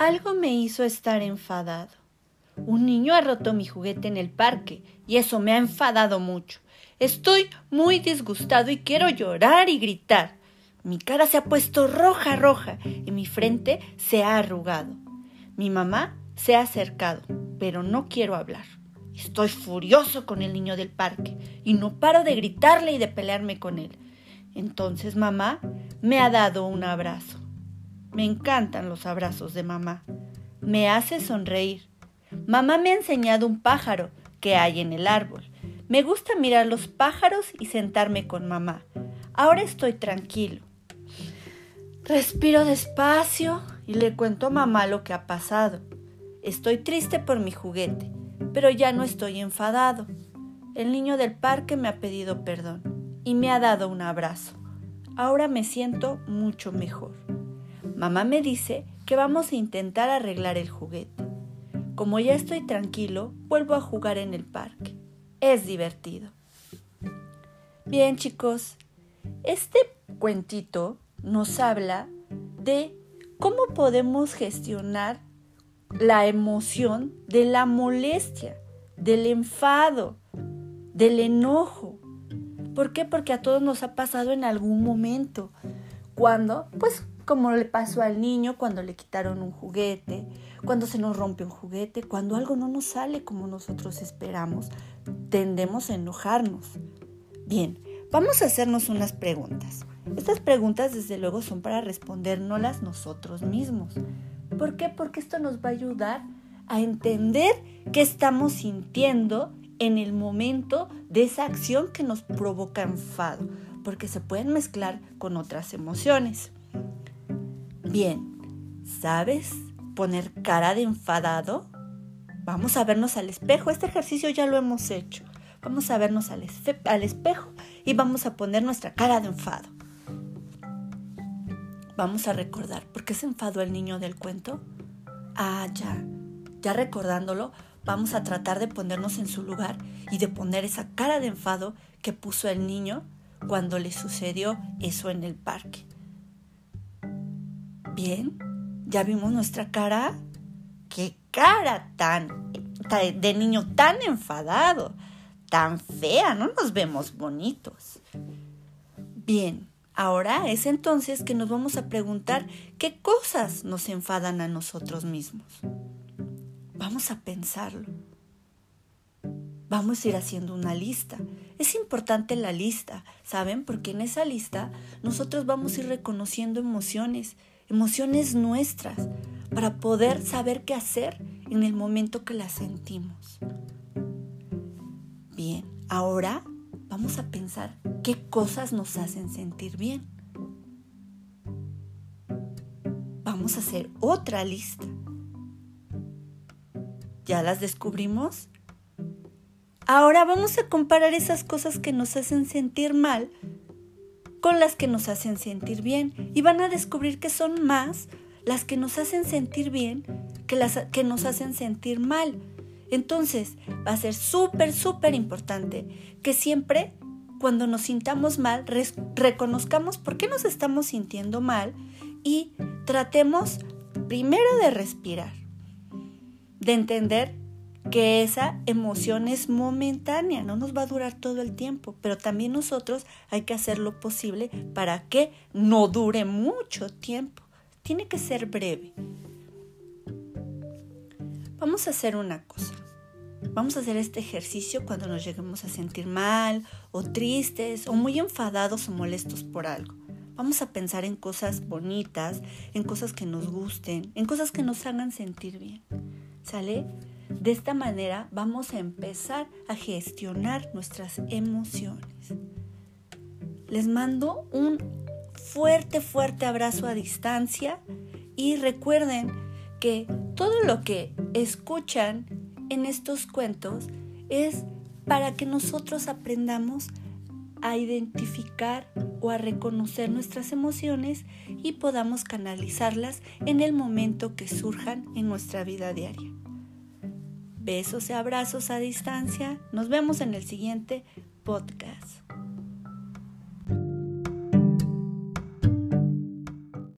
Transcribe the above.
Algo me hizo estar enfadado. Un niño ha roto mi juguete en el parque y eso me ha enfadado mucho. Estoy muy disgustado y quiero llorar y gritar. Mi cara se ha puesto roja, roja y mi frente se ha arrugado. Mi mamá se ha acercado, pero no quiero hablar. Estoy furioso con el niño del parque y no paro de gritarle y de pelearme con él. Entonces mamá me ha dado un abrazo. Me encantan los abrazos de mamá. Me hace sonreír. Mamá me ha enseñado un pájaro que hay en el árbol. Me gusta mirar los pájaros y sentarme con mamá. Ahora estoy tranquilo. Respiro despacio y le cuento a mamá lo que ha pasado. Estoy triste por mi juguete, pero ya no estoy enfadado. El niño del parque me ha pedido perdón y me ha dado un abrazo. Ahora me siento mucho mejor. Mamá me dice que vamos a intentar arreglar el juguete. Como ya estoy tranquilo, vuelvo a jugar en el parque. Es divertido. Bien chicos, este cuentito nos habla de cómo podemos gestionar la emoción de la molestia, del enfado, del enojo. ¿Por qué? Porque a todos nos ha pasado en algún momento. Cuando, pues como le pasó al niño cuando le quitaron un juguete, cuando se nos rompe un juguete, cuando algo no nos sale como nosotros esperamos, tendemos a enojarnos. Bien, vamos a hacernos unas preguntas. Estas preguntas desde luego son para respondérnoslas nosotros mismos. ¿Por qué? Porque esto nos va a ayudar a entender qué estamos sintiendo en el momento de esa acción que nos provoca enfado, porque se pueden mezclar con otras emociones. Bien, ¿sabes poner cara de enfadado? Vamos a vernos al espejo. Este ejercicio ya lo hemos hecho. Vamos a vernos al, espejo y vamos a poner nuestra cara de enfado. Vamos a recordar, ¿por qué se enfadó el niño del cuento? Ah, ya, ya recordándolo, vamos a tratar de ponernos en su lugar y de poner esa cara de enfado que puso el niño cuando le sucedió eso en el parque. Bien, ya vimos nuestra cara. ¡Qué cara tan de niño tan enfadado! Tan fea, no nos vemos bonitos. Bien, ahora es entonces que nos vamos a preguntar qué cosas nos enfadan a nosotros mismos. Vamos a pensarlo. Vamos a ir haciendo una lista. Es importante la lista, ¿saben? Porque en esa lista nosotros vamos a ir reconociendo emociones emociones nuestras, para poder saber qué hacer en el momento que las sentimos. Bien, ahora vamos a pensar qué cosas nos hacen sentir bien. Vamos a hacer otra lista. ¿Ya las descubrimos? Ahora vamos a comparar esas cosas que nos hacen sentir mal con las que nos hacen sentir bien y van a descubrir que son más las que nos hacen sentir bien que las que nos hacen sentir mal. Entonces, va a ser súper, súper importante que siempre cuando nos sintamos mal, reconozcamos por qué nos estamos sintiendo mal y tratemos primero de respirar, de entender que esa emoción es momentánea, no nos va a durar todo el tiempo, pero también nosotros hay que hacer lo posible para que no dure mucho tiempo. Tiene que ser breve. Vamos a hacer una cosa. Vamos a hacer este ejercicio cuando nos lleguemos a sentir mal o tristes o muy enfadados o molestos por algo. Vamos a pensar en cosas bonitas, en cosas que nos gusten, en cosas que nos hagan sentir bien. ¿Sale? De esta manera vamos a empezar a gestionar nuestras emociones. Les mando un fuerte, fuerte abrazo a distancia y recuerden que todo lo que escuchan en estos cuentos es para que nosotros aprendamos a identificar o a reconocer nuestras emociones y podamos canalizarlas en el momento que surjan en nuestra vida diaria. Besos y abrazos a distancia. Nos vemos en el siguiente podcast.